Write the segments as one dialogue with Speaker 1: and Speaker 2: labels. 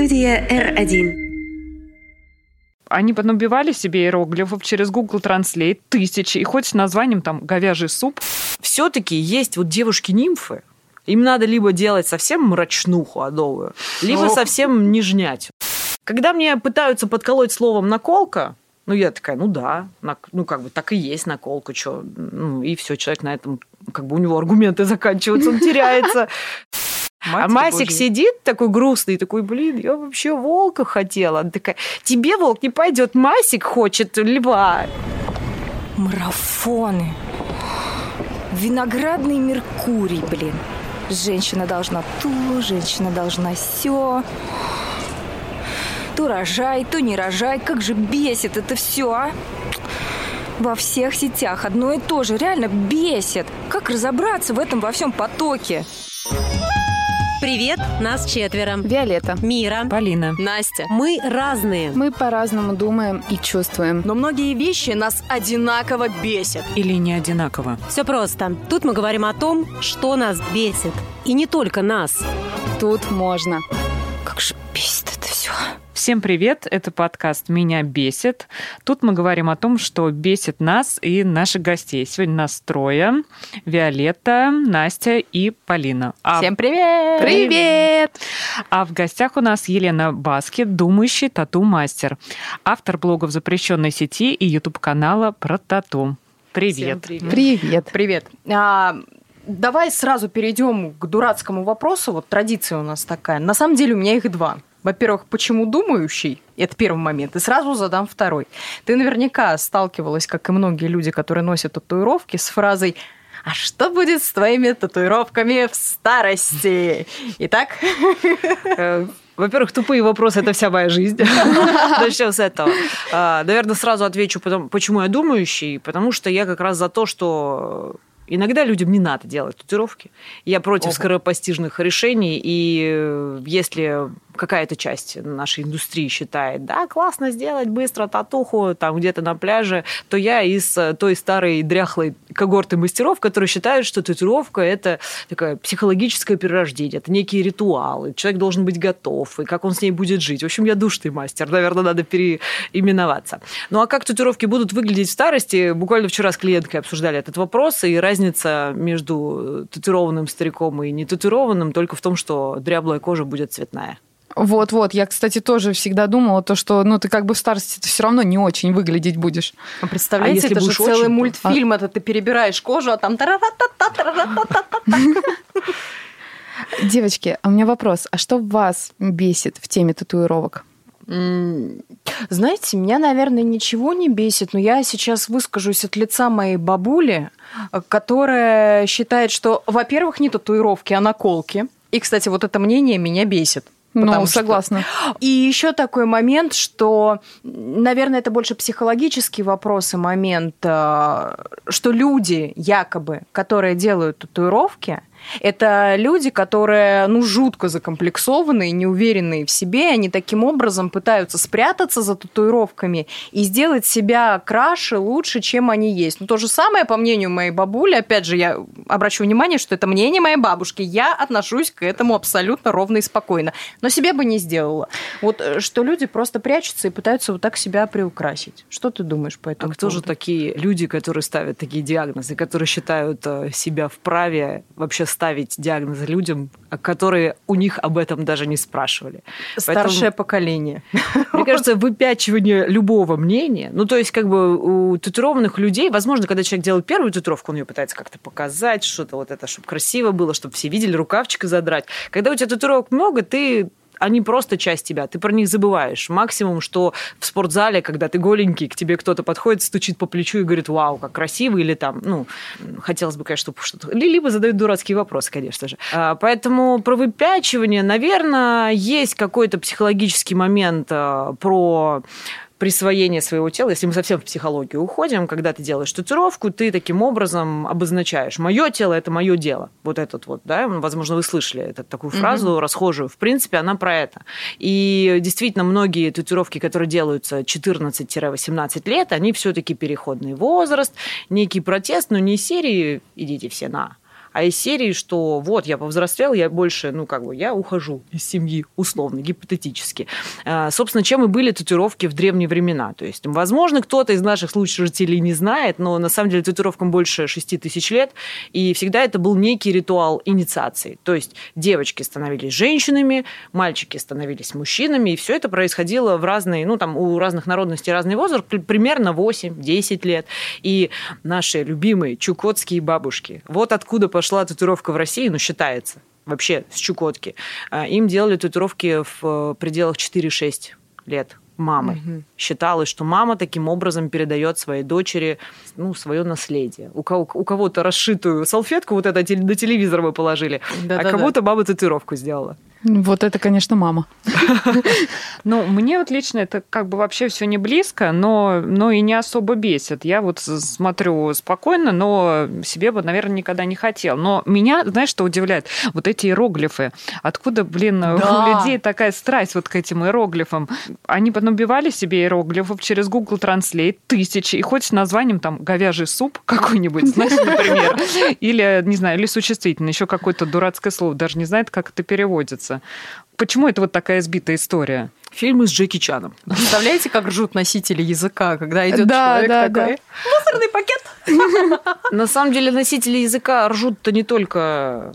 Speaker 1: Студия R1.
Speaker 2: Они понабивали себе иероглифов через Google Translate тысячи, и хоть с названием там говяжий суп.
Speaker 3: Все-таки есть вот девушки-нимфы, им надо либо делать совсем мрачнуху адовую, либо
Speaker 2: Ох.
Speaker 3: совсем нежнять. Когда мне пытаются подколоть словом наколка, ну, я такая, ну да, ну, как бы так и есть наколка, что, ну, и все, человек на этом, как бы у него аргументы заканчиваются, он теряется. А Масик сидит такой грустный, такой, блин, я вообще волка хотела. Она такая, тебе волк не пойдет, Масик хочет льва.
Speaker 4: Марафоны. Виноградный Меркурий, блин. Женщина должна то, женщина должна все. То рожай, то не рожай. Как же бесит это все, а? Во всех сетях одно и то же. Реально бесит. Как разобраться в этом во всем потоке?
Speaker 5: Привет, нас четверо.
Speaker 6: Виолетта.
Speaker 5: Мира.
Speaker 2: Полина.
Speaker 7: Настя.
Speaker 5: Мы разные.
Speaker 6: Мы по-разному думаем и чувствуем.
Speaker 7: Но многие вещи нас одинаково бесят.
Speaker 2: Или не одинаково.
Speaker 5: Все просто. Тут мы говорим о том, что нас бесит. И не только нас.
Speaker 6: Тут можно.
Speaker 4: Как же бесит это все.
Speaker 2: Всем привет, это подкаст «Меня бесит». Тут мы говорим о том, что бесит нас и наших гостей. Сегодня нас трое. Виолетта, Настя и Полина. А,
Speaker 6: Всем привет!
Speaker 2: Привет! А в гостях у нас Елена Баски, думающий тату-мастер. Автор блогов запрещенной сети и YouTube-канала про тату. Привет.
Speaker 6: Привет.
Speaker 7: Привет. А, давай сразу перейдем к дурацкому вопросу. Вот традиция у нас такая. На самом деле у меня их два. Во-первых, почему думающий? Это первый момент. И сразу задам второй. Ты наверняка сталкивалась, как и многие люди, которые носят татуировки, с фразой «А что будет с твоими татуировками в старости?» Итак,
Speaker 3: Э, Во-первых, тупые вопросы – это вся моя жизнь. Начнем с этого. А, Наверное, сразу отвечу, почему я думающий. Потому что я как раз за то, что иногда людям не надо делать татуировки. Я против
Speaker 7: Ого.
Speaker 3: скоропостижных решений. И э, если какая-то часть нашей индустрии считает, да, классно сделать быстро татуху там где-то на пляже, то я из э, той старой дряхлой когорты мастеров, которые считают, что татуировка – это такое психологическое перерождение, это некие ритуалы, человек должен быть готов, и как он с ней будет жить. В общем, я душный мастер, наверное, надо переименоваться. Ну а как татуировки будут выглядеть в старости? Буквально вчера с клиенткой обсуждали этот вопрос, и разница между татуированным стариком и нетатуированным только в том, что дряблая кожа будет цветная.
Speaker 6: Вот-вот, я, кстати, тоже всегда думала, то, что ну, ты как бы в старости ты все равно не очень выглядеть будешь.
Speaker 7: А представляете,
Speaker 3: если
Speaker 7: это же целый
Speaker 3: очень,
Speaker 7: мультфильм, это ты перебираешь кожу, а там.
Speaker 6: Девочки, а у меня вопрос. А что вас бесит в теме татуировок?
Speaker 7: Знаете, меня, наверное, ничего не бесит, но я сейчас выскажусь от лица моей бабули, которая считает, что, во-первых, не татуировки, а наколки. И, кстати, вот это мнение меня бесит.
Speaker 6: Ну,
Speaker 7: Потому что-
Speaker 6: согласна.
Speaker 7: И еще такой момент, что, наверное, это больше психологический вопрос и момент, э, что люди якобы, которые делают татуировки, это люди, которые, ну, жутко закомплексованные, неуверенные в себе, они таким образом пытаются спрятаться за татуировками и сделать себя краше, лучше, чем они есть. Ну, то же самое, по мнению моей бабули, опять же, я обращу внимание, что это мнение моей бабушки, я отношусь к этому абсолютно ровно и спокойно, но себе бы не сделала. Вот э, что люди просто прячутся и пытаются вот так себя приукрасить. Что ты думаешь по
Speaker 3: А
Speaker 7: этому
Speaker 3: кто же
Speaker 7: поводу?
Speaker 3: такие люди, которые ставят такие диагнозы, которые считают э, себя вправе вообще ставить диагнозы людям, которые у них об этом даже не спрашивали?
Speaker 7: Старшее поколение.
Speaker 3: Мне кажется, выпячивание любого мнения, ну, то есть, как бы у татуированных людей, возможно, когда человек делает первую татуировку, он ее пытается как-то показать, что-то вот это, чтобы красиво было, чтобы все видели, рукавчик задрать. Когда у тебя татуировок много, ты они просто часть тебя, ты про них забываешь. Максимум, что в спортзале, когда ты голенький, к тебе кто-то подходит, стучит по плечу и говорит, вау, как красиво, или там, ну, хотелось бы, конечно, чтобы что-то... Либо задают дурацкие вопросы, конечно же. А, Поэтому про выпячивание, наверное, есть какой-то психологический момент а, про присвоение своего тела, если мы совсем в психологию уходим, когда ты делаешь татуировку, ты таким образом обозначаешь, мое тело – это мое дело. Вот этот вот, да, возможно, вы слышали эту такую фразу расхожую. В принципе, она про это. И действительно, многие татуировки, которые делаются 14-18 лет, они все-таки переходный возраст, некий протест, но не серии «идите все на», а из серии, что вот, я повзрослел, я больше, ну, как бы, я ухожу из семьи, условно, гипотетически. А, собственно, чем и были татуировки в древние времена. То есть, возможно, кто-то из наших слушателей не знает, но на самом деле татуировкам больше 6 тысяч лет, и всегда это был некий ритуал инициации. То есть, девочки становились женщинами, мальчики становились мужчинами, и все это происходило в разные, ну, там, у разных народностей разный возраст, примерно 8-10 лет. И наши любимые чукотские бабушки, вот откуда пошла татуировка в России, ну, считается, вообще с Чукотки. А, им делали татуировки в э, пределах 4-6 лет мамы. Угу. Считалось, что мама таким образом передает своей дочери ну, свое наследие. У, кого, у кого-то расшитую салфетку, вот это на телевизор вы положили, а да, кому-то мама татуировку сделала.
Speaker 6: Вот это, конечно, мама.
Speaker 2: Ну, мне вот лично это как бы вообще все не близко, но, но и не особо бесит. Я вот смотрю спокойно, но себе бы, наверное, никогда не хотел. Но меня, знаешь, что удивляет? Вот эти иероглифы. Откуда, блин, да. у людей такая страсть вот к этим иероглифам? Они набивали себе иероглифов через Google Translate тысячи, и хоть с названием там говяжий суп какой-нибудь, знаешь, например, или, не знаю, или существительное, еще какое-то дурацкое слово, даже не знает, как это переводится нравится. Почему это вот такая сбитая история?
Speaker 3: Фильмы с Джеки Чаном.
Speaker 7: Представляете, как ржут носители языка, когда идет да, человек да, такой? Да. Мусорный пакет.
Speaker 3: На самом деле носители языка ржут-то не только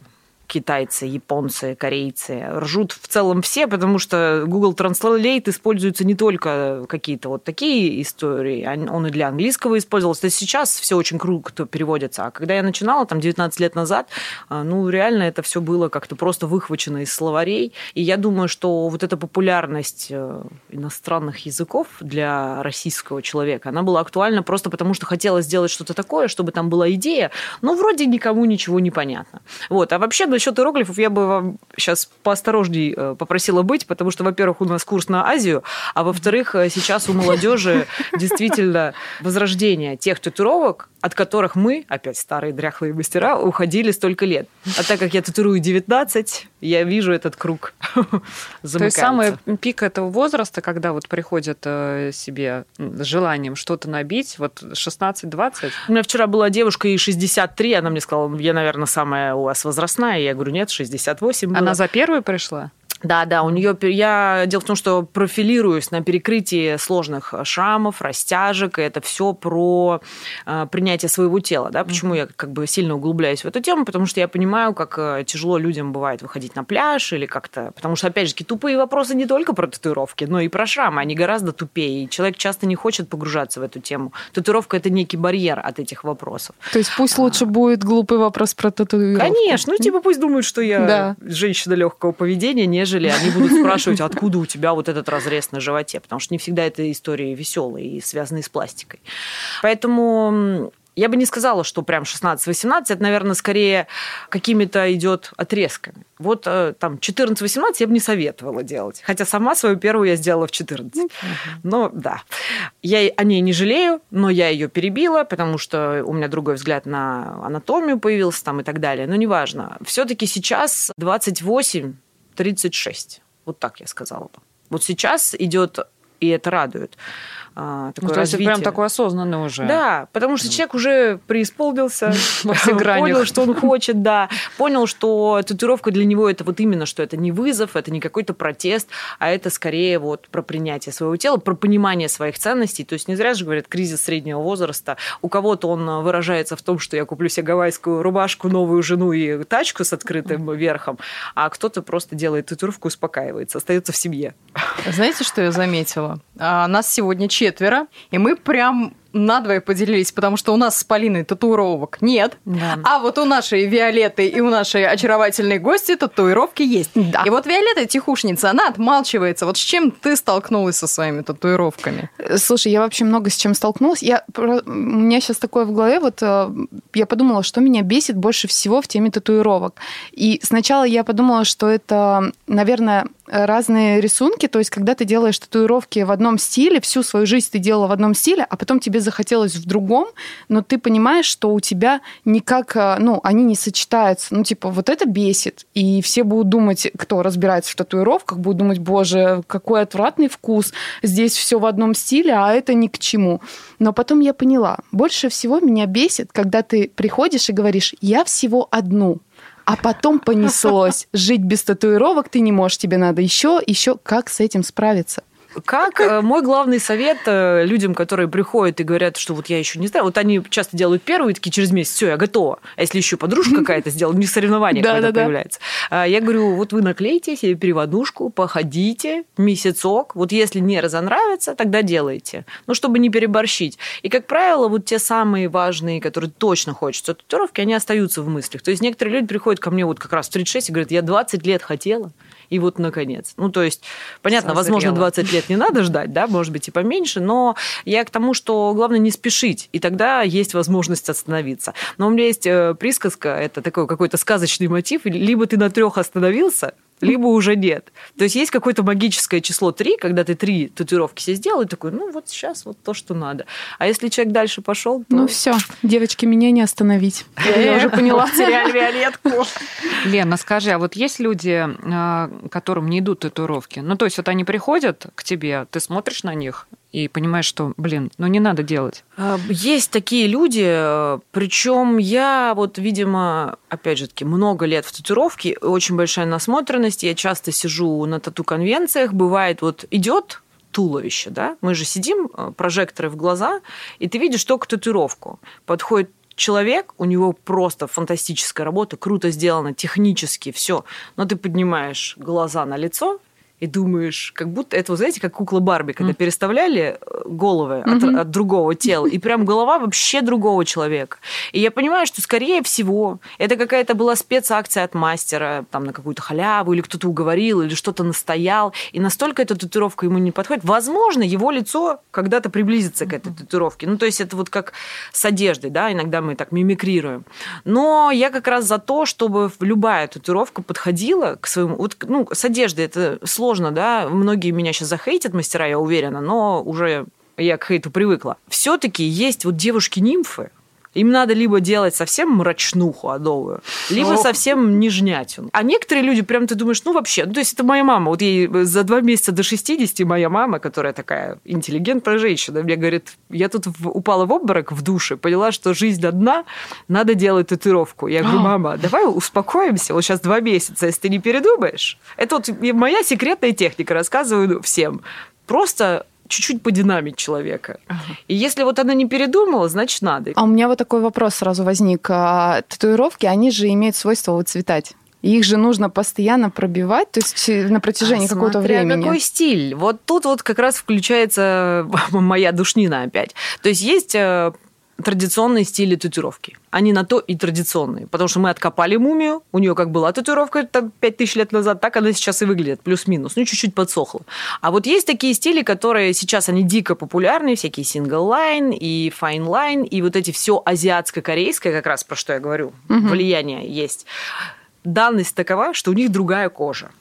Speaker 3: китайцы, японцы, корейцы. Ржут в целом все, потому что Google Translate используется не только какие-то вот такие истории, он и для английского использовался. Сейчас все очень круто переводится. А когда я начинала, там, 19 лет назад, а, ну, реально это все было как-то просто выхвачено из словарей. И я думаю, что вот эта популярность э, иностранных языков для российского человека, она была актуальна просто потому, что хотелось сделать что-то такое, чтобы там была идея, но вроде никому ничего не понятно. Вот. А вообще насчет иероглифов я бы вам сейчас поосторожней э, попросила быть, потому что, во-первых, у нас курс на Азию, а во-вторых, э, сейчас у молодежи действительно возрождение тех татуировок, от которых мы, опять старые дряхлые мастера, уходили столько лет. А так как я татуирую 19, я вижу этот круг
Speaker 2: То есть самый пик этого возраста, когда вот приходят э, себе с желанием что-то набить, вот 16-20?
Speaker 3: У меня вчера была девушка, и 63, она мне сказала, я, наверное, самая у вас возрастная. Я говорю, нет, 68 было.
Speaker 2: Она за первую пришла?
Speaker 3: Да, да, у нее я дело в том, что профилируюсь на перекрытии сложных шрамов, растяжек, и это все про э, принятие своего тела, да. Почему mm-hmm. я как бы сильно углубляюсь в эту тему, потому что я понимаю, как э, тяжело людям бывает выходить на пляж или как-то, потому что опять же тупые вопросы не только про татуировки, но и про шрамы, они гораздо тупее, и человек часто не хочет погружаться в эту тему. Татуировка это некий барьер от этих вопросов.
Speaker 6: То есть пусть лучше а... будет глупый вопрос про татуировку.
Speaker 3: Конечно, ну типа пусть думают, что я да. женщина легкого поведения, нежели нежели они будут спрашивать, откуда у тебя вот этот разрез на животе, потому что не всегда это истории веселые и связанные с пластикой. Поэтому я бы не сказала, что прям 16-18, это, наверное, скорее какими-то идет отрезками. Вот э, там 14-18 я бы не советовала делать. Хотя сама свою первую я сделала в 14. Но да. Я о ней не жалею, но я ее перебила, потому что у меня другой взгляд на анатомию появился там и так далее. Но неважно. Все-таки сейчас 28 36. Вот так я сказала бы. Вот сейчас идет, и это радует,
Speaker 2: а, такое ну, развитие. прям такой осознанный уже.
Speaker 3: Да, потому что человек уже преисполнился, понял, что он хочет, да, понял, что татуировка для него это вот именно, что это не вызов, это не какой-то протест, а это скорее вот про принятие своего тела, про понимание своих ценностей. То есть не зря же говорят кризис среднего возраста. У кого-то он выражается в том, что я куплю себе гавайскую рубашку, новую жену и тачку с открытым верхом, а кто-то просто делает татуировку, успокаивается, остается в семье.
Speaker 7: Знаете, что я заметила? А, нас сегодня четверо, и мы прям надвое поделились, потому что у нас с Полиной татуировок нет. Да. А вот у нашей Виолетты и у нашей очаровательной гости татуировки есть. Да. И вот Виолетта тихушница, она отмалчивается. Вот с чем ты столкнулась со своими татуировками?
Speaker 6: Слушай, я вообще много с чем столкнулась. Я, у меня сейчас такое в голове, вот э, я подумала, что меня бесит больше всего в теме татуировок. И сначала я подумала, что это, наверное, разные рисунки, то есть когда ты делаешь татуировки в одном стиле, всю свою жизнь ты делала в одном стиле, а потом тебе захотелось в другом, но ты понимаешь, что у тебя никак, э, ну, они не сочетаются. Ну, типа, вот это бесит. И все будут думать, кто разбирается в татуировках, будут думать, боже, какой отвратный вкус. Здесь все в одном стиле, а это ни к чему. Но потом я поняла, больше всего меня бесит, когда ты приходишь и говоришь, я всего одну. А потом понеслось. Жить без татуировок ты не можешь, тебе надо еще, еще. Как с этим справиться?
Speaker 3: Как э, мой главный совет э, людям, которые приходят и говорят, что вот я еще не знаю, вот они часто делают первую, и такие через месяц, все, я готова. А если еще подружка какая-то сделала, них соревнование какое-то появляется. А я говорю, вот вы наклейте себе переводушку, походите месяцок, вот если не разонравится, тогда делайте. Ну, чтобы не переборщить. И, как правило, вот те самые важные, которые точно хочется татуировки, они остаются в мыслях. То есть некоторые люди приходят ко мне вот как раз в 36 и говорят, я 20 лет хотела, и вот наконец. Ну, то есть, понятно, Созрела. возможно, 20 лет не надо ждать, да, может быть, и поменьше, но я к тому, что главное не спешить, и тогда есть возможность остановиться. Но у меня есть э, присказка, это такой какой-то сказочный мотив, либо ты на трех остановился, либо уже нет. То есть есть какое-то магическое число 3, когда ты три татуировки себе сделал, и такой, ну вот сейчас вот то, что надо. А если человек дальше пошел, то...
Speaker 6: Ну все, девочки, меня не остановить. Я уже поняла.
Speaker 3: Потеряли Виолетку.
Speaker 2: Лена, скажи, а вот есть люди, а, которым не идут татуировки? Ну то есть вот они приходят к тебе, ты смотришь на них, и понимаешь, что, блин, ну не надо делать.
Speaker 3: А, есть такие люди, причем я вот, видимо, опять же таки, много лет в татуировке, очень большая насмотренность, я часто сижу на тату-конвенциях, бывает вот идет туловище, да, мы же сидим, э, прожекторы в глаза, и ты видишь только татуировку. Подходит человек, у него просто фантастическая работа, круто сделано, технически, все. Но ты поднимаешь глаза на лицо, и думаешь, как будто это, вы знаете, как кукла Барби, когда mm. переставляли э, головы mm-hmm. от, от другого тела, и прям голова вообще другого человека. И я понимаю, что, скорее всего, это какая-то была спецакция от мастера, там, на какую-то халяву, или кто-то уговорил, или что-то настоял, и настолько эта татуировка ему не подходит. Возможно, его лицо когда-то приблизится к этой татуировке. Ну, то есть это вот как с одеждой, да, иногда мы так мимикрируем. Но я как раз за то, чтобы любая татуировка подходила к своему... Вот, ну, с одеждой это сложно сложно, да, многие меня сейчас захейтят, мастера, я уверена, но уже я к хейту привыкла. Все-таки есть вот девушки-нимфы, им надо либо делать совсем мрачнуху адовую, либо Ох. совсем нежнятину. А некоторые люди, прям ты думаешь, ну вообще, ну то есть это моя мама. Вот ей за два месяца до 60 моя мама, которая такая интеллигентная женщина, мне говорит, я тут упала в обморок в душе, поняла, что жизнь одна, надо делать татуировку. Я говорю, мама, давай успокоимся, вот сейчас два месяца, если ты не передумаешь. Это вот моя секретная техника, рассказываю всем. Просто чуть-чуть подинамить человека. Ага. И если вот она не передумала, значит надо.
Speaker 6: А у меня вот такой вопрос сразу возник. А, татуировки, они же имеют свойство выцветать. Их же нужно постоянно пробивать, то есть на протяжении а какого-то времени.
Speaker 3: какой стиль. Вот тут вот как раз включается моя душнина опять. То есть есть э, традиционные стили татуировки. Они на то и традиционные. Потому что мы откопали мумию, у нее как была татуировка там, 5000 лет назад, так она сейчас и выглядит, плюс-минус. Ну, чуть-чуть подсохла. А вот есть такие стили, которые сейчас, они дико популярны, всякие single line и fine line, и вот эти все азиатско-корейское, как раз про что я говорю, угу. влияние есть. Данность такова, что у них другая кожа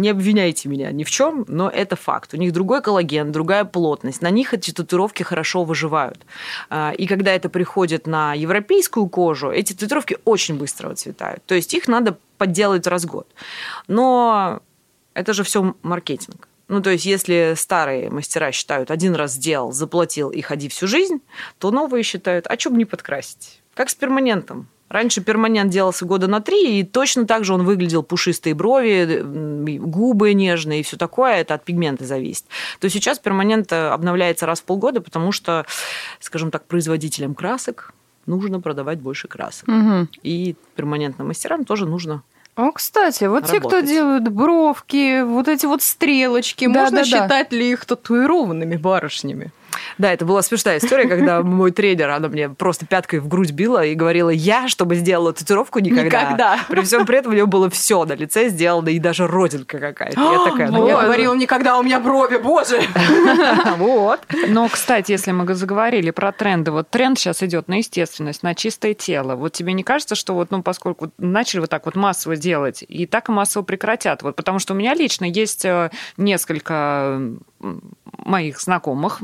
Speaker 3: не обвиняйте меня ни в чем, но это факт. У них другой коллаген, другая плотность. На них эти татуировки хорошо выживают. А, и когда это приходит на европейскую кожу, эти татуировки очень быстро выцветают. То есть их надо подделать раз в год. Но это же все маркетинг. Ну, то есть, если старые мастера считают, один раз сделал, заплатил и ходи всю жизнь, то новые считают, а что бы не подкрасить? Как с перманентом. Раньше перманент делался года на три, и точно так же он выглядел пушистые брови, губы нежные и все такое. Это от пигмента зависит. То сейчас перманент э, обновляется раз в полгода, потому что, скажем так, производителям красок нужно продавать больше красок. Угу. И перманентным мастерам тоже нужно
Speaker 7: а, кстати, вот работать. те, кто делают бровки, вот эти вот стрелочки, да, можно да, считать да. ли их татуированными барышнями?
Speaker 3: Да, это была смешная история, когда мой тренер, она мне просто пяткой в грудь била и говорила, я, чтобы сделала татуировку никогда. Никогда. При всем при этом у нее было все на лице сделано, и даже родинка какая-то. Я такая,
Speaker 7: ну, я говорила, никогда у меня брови, боже.
Speaker 2: Вот. Но, кстати, если мы заговорили про тренды, вот тренд сейчас идет на естественность, на чистое тело. Вот тебе не кажется, что вот, ну, поскольку начали вот так вот массово делать, и так массово прекратят? Вот потому что у меня лично есть э, несколько моих знакомых,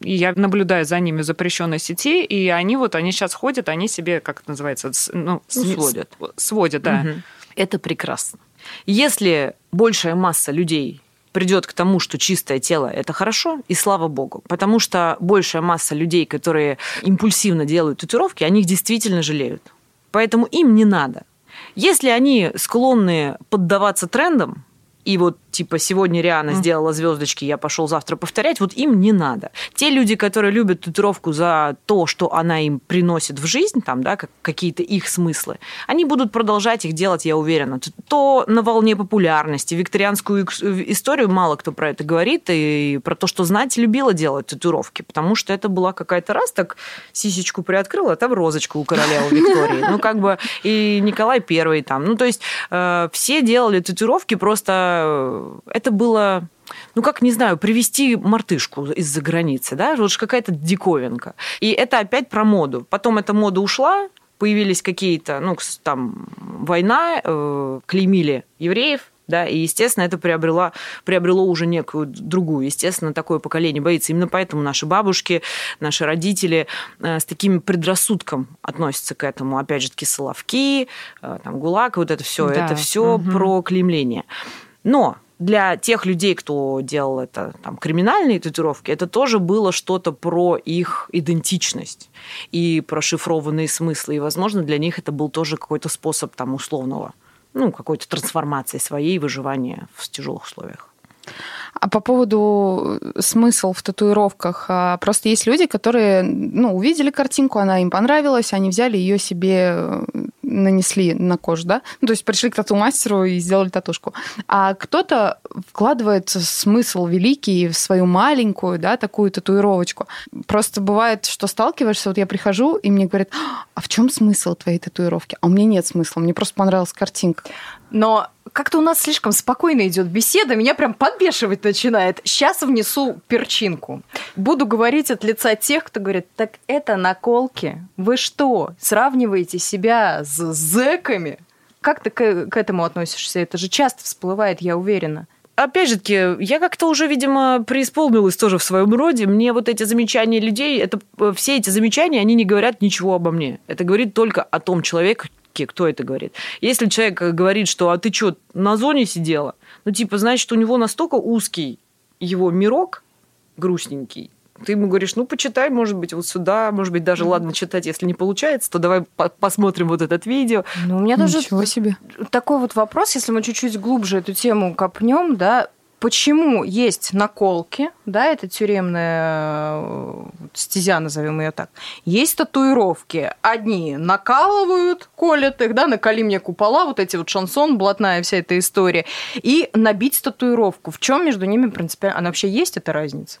Speaker 2: И я наблюдаю за ними в запрещенной сети, и они вот, они сейчас ходят, они себе, как это называется, ну,
Speaker 3: Ну, сводят.
Speaker 2: Сводят, да.
Speaker 3: Мгм. Это прекрасно. Если большая масса людей придет к тому, что чистое тело – это хорошо, и слава богу. Потому что большая масса людей, которые импульсивно делают татуировки, они их действительно жалеют. Поэтому им не надо. Если они склонны поддаваться трендам, и вот типа сегодня Риана сделала звездочки, я пошел завтра повторять, вот им не надо. Те люди, которые любят татуировку за то, что она им приносит в жизнь, там, да, как какие-то их смыслы, они будут продолжать их делать, я уверена. То на волне популярности, викторианскую икс- историю мало кто про это говорит, и про то, что знать любила делать татуировки, потому что это была какая-то раз так сисечку приоткрыла, а там розочка у королевы Виктории. Ну, как бы и Николай Первый там. Ну, то есть э, все делали татуировки, просто э, это было ну, как, не знаю, привезти мартышку из-за границы, да, вот же какая-то диковинка. И это опять про моду. Потом эта мода ушла, появились какие-то, ну, там, война, э, клеймили евреев, да, и, естественно, это приобрело, приобрело уже некую другую. Естественно, такое поколение боится. Именно поэтому наши бабушки, наши родители э, с таким предрассудком относятся к этому. Опять же таки, Соловки, э, там, ГУЛАГ, вот это все,
Speaker 2: Да.
Speaker 3: это все
Speaker 2: Мгм.
Speaker 3: про клеймление. Но для тех людей, кто делал это, там, криминальные татуировки, это тоже было что-то про их идентичность и про шифрованные смыслы. И, возможно, для них это был тоже какой-то способ там условного, ну, какой-то трансформации своей, выживания в тяжелых условиях.
Speaker 6: А по поводу э, смысл в татуировках, а, просто есть люди, которые, ну, увидели картинку, она им понравилась, они взяли ее себе, э, нанесли на кожу, да? Ну, то есть пришли к тату-мастеру и сделали татушку. А кто-то вкладывает смысл великий в свою маленькую, да, такую татуировочку. Просто бывает, что сталкиваешься, вот я прихожу, и мне говорят, а в чем смысл твоей татуировки? А у меня нет смысла, мне просто понравилась картинка.
Speaker 7: Но как-то у нас слишком спокойно идет беседа, меня прям подбешивать начинает. Сейчас внесу перчинку. Буду говорить от лица тех, кто говорит, так это наколки. Вы что, сравниваете себя с зэками? Как ты к, к этому относишься? Это же часто всплывает, я уверена.
Speaker 3: опять же таки, я как-то уже, видимо, преисполнилась тоже в своем роде. Мне вот эти замечания людей, это э, все эти замечания, они не говорят ничего обо мне. Это говорит только о том человеке, кто это говорит. Если человек говорит, что «а ты что, на зоне сидела?» Ну, типа, значит, у него настолько узкий его мирок, грустненький, ты ему говоришь, ну, почитай, может быть, вот сюда, может быть, даже, ладно, читать, если не получается, то давай по- посмотрим вот это видео.
Speaker 7: Ну, у меня тоже
Speaker 6: Ничего себе.
Speaker 7: такой вот вопрос, если мы чуть-чуть глубже эту тему копнем, да, почему есть наколки, да, это тюремная э, стезя, назовем ее так. Есть татуировки. Одни накалывают, колят их, да, наколи мне купола, вот эти вот шансон, блатная вся эта история. И набить татуировку. В чем между ними принципиально? Она вообще есть эта разница?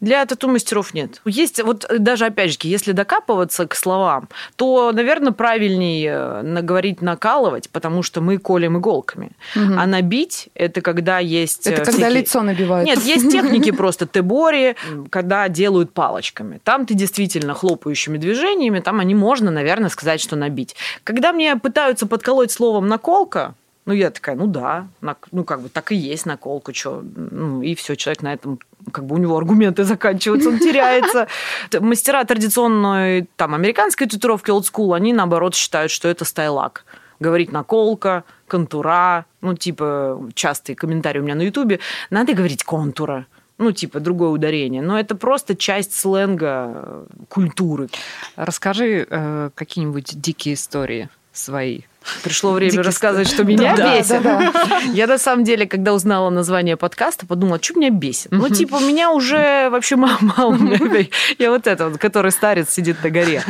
Speaker 3: Для тату-мастеров нет. Есть, вот э, даже опять же, если докапываться к словам, то, наверное, правильнее э, говорить накалывать, потому что мы колем иголками.
Speaker 6: Мгм.
Speaker 3: А набить – это когда есть... э,
Speaker 6: Это когда
Speaker 3: всякие-
Speaker 6: лицо набивают.
Speaker 3: Нет, есть техники просто тебори, когда делают палочками. Там ты действительно хлопающими движениями, там они можно, наверное, сказать, что набить. Когда мне пытаются подколоть словом наколка, ну, я такая, ну да, ну, как бы так и есть наколка, что, ну, и все, человек на этом, как бы у него аргументы заканчиваются, он теряется. Мастера традиционной, там, американской татуировки old school, они, наоборот, считают, что это стайлак. Говорить наколка, контура, ну, типа, частые комментарии у меня на ютубе, надо говорить контура, ну, типа, другое ударение. Но это просто часть сленга э, культуры.
Speaker 2: Расскажи э, какие-нибудь дикие истории свои.
Speaker 3: Пришло время
Speaker 2: Дикий
Speaker 3: рассказывать, что меня
Speaker 6: Да,
Speaker 3: бесит.
Speaker 6: да,
Speaker 3: Я на самом деле, когда узнала название подкаста, подумала, что меня бесит. Ну, типа, меня уже вообще мало. Я вот это вот, который старец сидит на горе.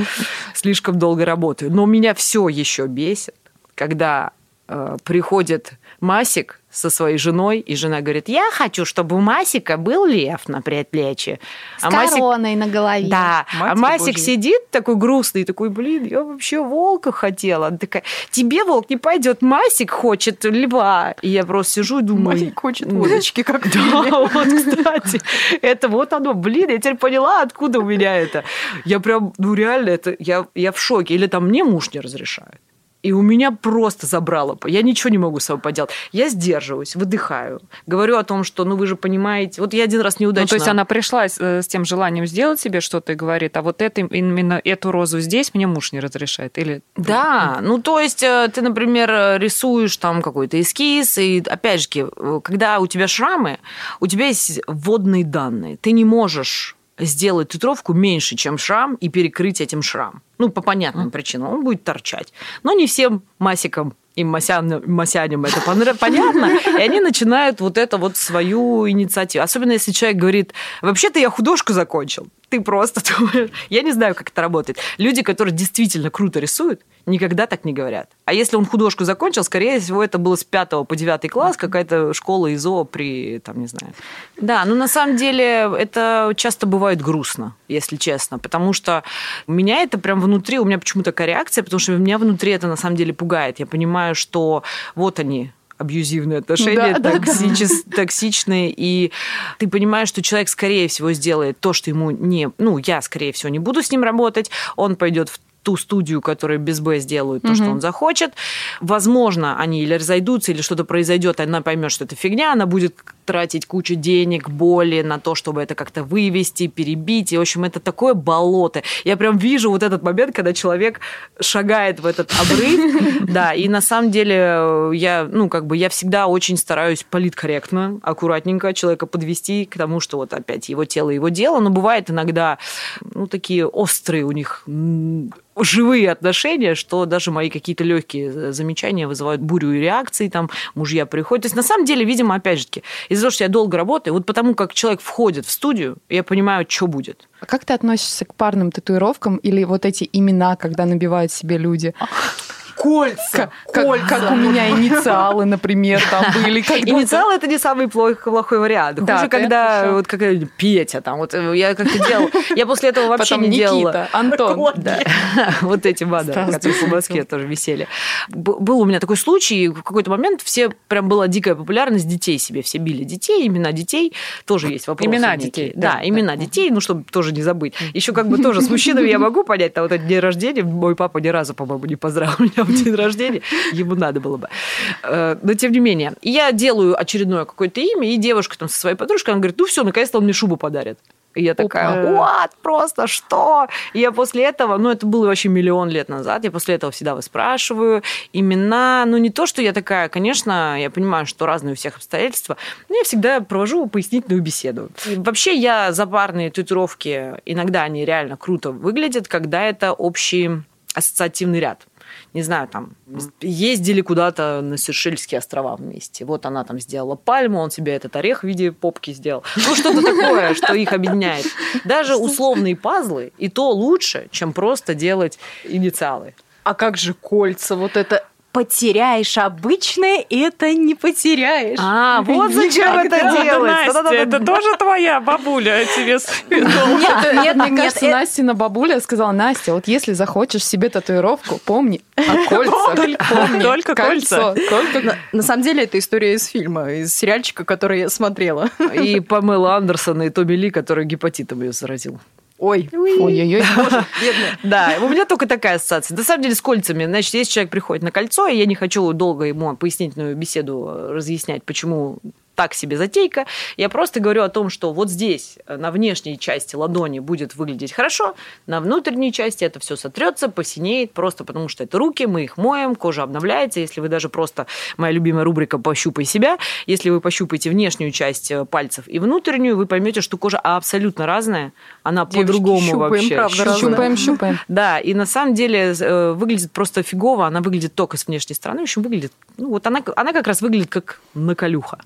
Speaker 3: Слишком долго работаю. Но меня все еще бесит, когда э, приходит Масик со своей женой, и жена говорит, я хочу, чтобы у Масика был лев на предплечье.
Speaker 6: С
Speaker 3: А Масик
Speaker 6: короной на голове.
Speaker 3: да, а
Speaker 7: Матерь
Speaker 3: Масик
Speaker 7: Божья.
Speaker 3: сидит такой грустный, такой, блин, я вообще волка хотела. Она такая, тебе волк не пойдет, Масик хочет льва. И я просто сижу и думаю...
Speaker 7: Майк хочет водочки, как
Speaker 3: Да, вот, кстати, это вот оно, блин, я теперь поняла, откуда у меня это. Я прям, ну реально, это, я, я в шоке. Или там мне муж не разрешает. И у меня просто забрало. Я ничего не могу с собой поделать. Я сдерживаюсь, выдыхаю. Говорю о том, что, ну, вы же понимаете... Вот я один раз неудачно...
Speaker 2: Ну, то есть она пришла с, э, с тем желанием сделать себе что-то и говорит, а вот это, именно эту розу здесь мне муж не разрешает? Или...
Speaker 3: Да, ну, то есть э, ты, например, рисуешь там какой-то эскиз, и, опять же, э, когда у тебя шрамы, у тебя есть вводные данные. Ты не можешь сделать татуировку меньше, чем шрам, и перекрыть этим шрам. Ну, по понятным причинам. Он будет торчать. Но не всем масикам им масянам, масяням это понятно, и они начинают вот это вот свою инициативу. Особенно если человек говорит, вообще-то я художку закончил. Ты просто думаешь, я не знаю, как это работает. Люди, которые действительно круто рисуют, никогда так не говорят. А если он художку закончил, скорее всего, это было с 5 по 9 класс, какая-то школа ИЗО при, там, не знаю. Да, ну на самом деле это часто бывает грустно, если честно, потому что меня это прям внутри, у меня почему-то такая реакция, потому что меня внутри это на самом деле пугает. Я понимаю, что вот они, абьюзивные отношения, да, токсичес, да. токсичные, и ты понимаешь, что человек, скорее всего, сделает то, что ему не... Ну, я, скорее всего, не буду с ним работать, он пойдет в ту студию, которая без Б сделают то, угу. что он захочет. Возможно, они или разойдутся, или что-то произойдет, она поймет, что это фигня, она будет тратить кучу денег, боли на то, чтобы это как-то вывести, перебить. И, в общем, это такое болото. Я прям вижу вот этот момент, когда человек шагает в этот обрыв. Да, и на самом деле э, я, ну, как бы я всегда очень стараюсь политкорректно, аккуратненько человека подвести к тому, что вот опять его тело, его дело. Но бывает иногда, ну, такие острые у них живые отношения, что даже мои какие-то легкие э, замечания вызывают бурю и реакции, там мужья приходят. То есть, на самом деле, видимо, опять же таки, из-за того, что я долго работаю, вот потому как человек входит в студию, я понимаю, что будет.
Speaker 6: А как ты относишься к парным татуировкам или вот эти имена, когда набивают себе люди?
Speaker 3: кольца.
Speaker 6: Как, кольца. как у меня инициалы, например, там были.
Speaker 3: Инициалы это не самый плохой, вариант. Хуже, да, когда вот как Петя там, вот э, я как-то делал, я после этого вообще
Speaker 6: Потом
Speaker 3: не
Speaker 6: Никита,
Speaker 3: делала.
Speaker 6: Антон.
Speaker 3: Вот эти бады, которые по Москве тоже висели. Был у меня такой случай, в какой-то момент все прям была дикая популярность детей себе, все били детей, имена детей, тоже есть вопросы.
Speaker 2: Имена детей.
Speaker 3: Да, имена детей, ну, чтобы тоже не забыть. Еще как бы тоже с мужчинами я могу понять, там вот этот день рождения, мой папа ни разу, по-моему, не поздравил меня день рождения, ему надо было бы. Э, но тем не менее, я делаю очередное какое-то имя, и девушка там со своей подружкой, она говорит, ну все, наконец-то он мне шубу подарит. И я такая, вот, просто что? И я после этого, ну, это было вообще миллион лет назад, я после этого всегда выспрашиваю имена, ну, не то, что я такая, конечно, я понимаю, что разные у всех обстоятельства, но я всегда провожу пояснительную беседу. И вообще я за парные татуировки, иногда они реально круто выглядят, когда это общий ассоциативный ряд не знаю, там, ездили куда-то на Сейшельские острова вместе. Вот она там сделала пальму, он себе этот орех в виде попки сделал. Ну, что-то такое, что их объединяет. Даже условные пазлы и то лучше, чем просто делать инициалы.
Speaker 7: А как же кольца? Вот это потеряешь обычное, это не потеряешь.
Speaker 3: А, вот зачем это делать.
Speaker 2: Настя, это тоже твоя бабуля тебе
Speaker 6: Нет, нет, мне кажется, Настина бабуля сказала, Настя, вот если захочешь себе татуировку, помни о кольцах.
Speaker 2: Только кольца.
Speaker 7: На самом деле, это история из фильма, из сериальчика, который я смотрела.
Speaker 3: И Памела Андерсон, и Томми Ли, который гепатитом ее заразил.
Speaker 7: Ой,
Speaker 6: ой-ой-ой,
Speaker 3: Да, у меня только такая ассоциация. На самом деле с кольцами, значит, если человек приходит на кольцо, и я не хочу долго ему пояснительную беседу разъяснять, почему так себе затейка. Я просто говорю о том, что вот здесь, э, на внешней части ладони будет выглядеть хорошо, на внутренней части это все сотрется, посинеет, просто потому что это руки, мы их моем, кожа обновляется. Если вы даже просто, моя любимая рубрика «Пощупай себя», если вы пощупаете внешнюю часть э, пальцев и внутреннюю, вы поймете, что кожа абсолютно разная, она по-другому вообще.
Speaker 6: Правда, щупаем, щупаем.
Speaker 3: Да, и на самом деле э, выглядит просто фигово, она выглядит только с внешней стороны, в общем, выглядит, ну вот она, она как раз выглядит как наколюха.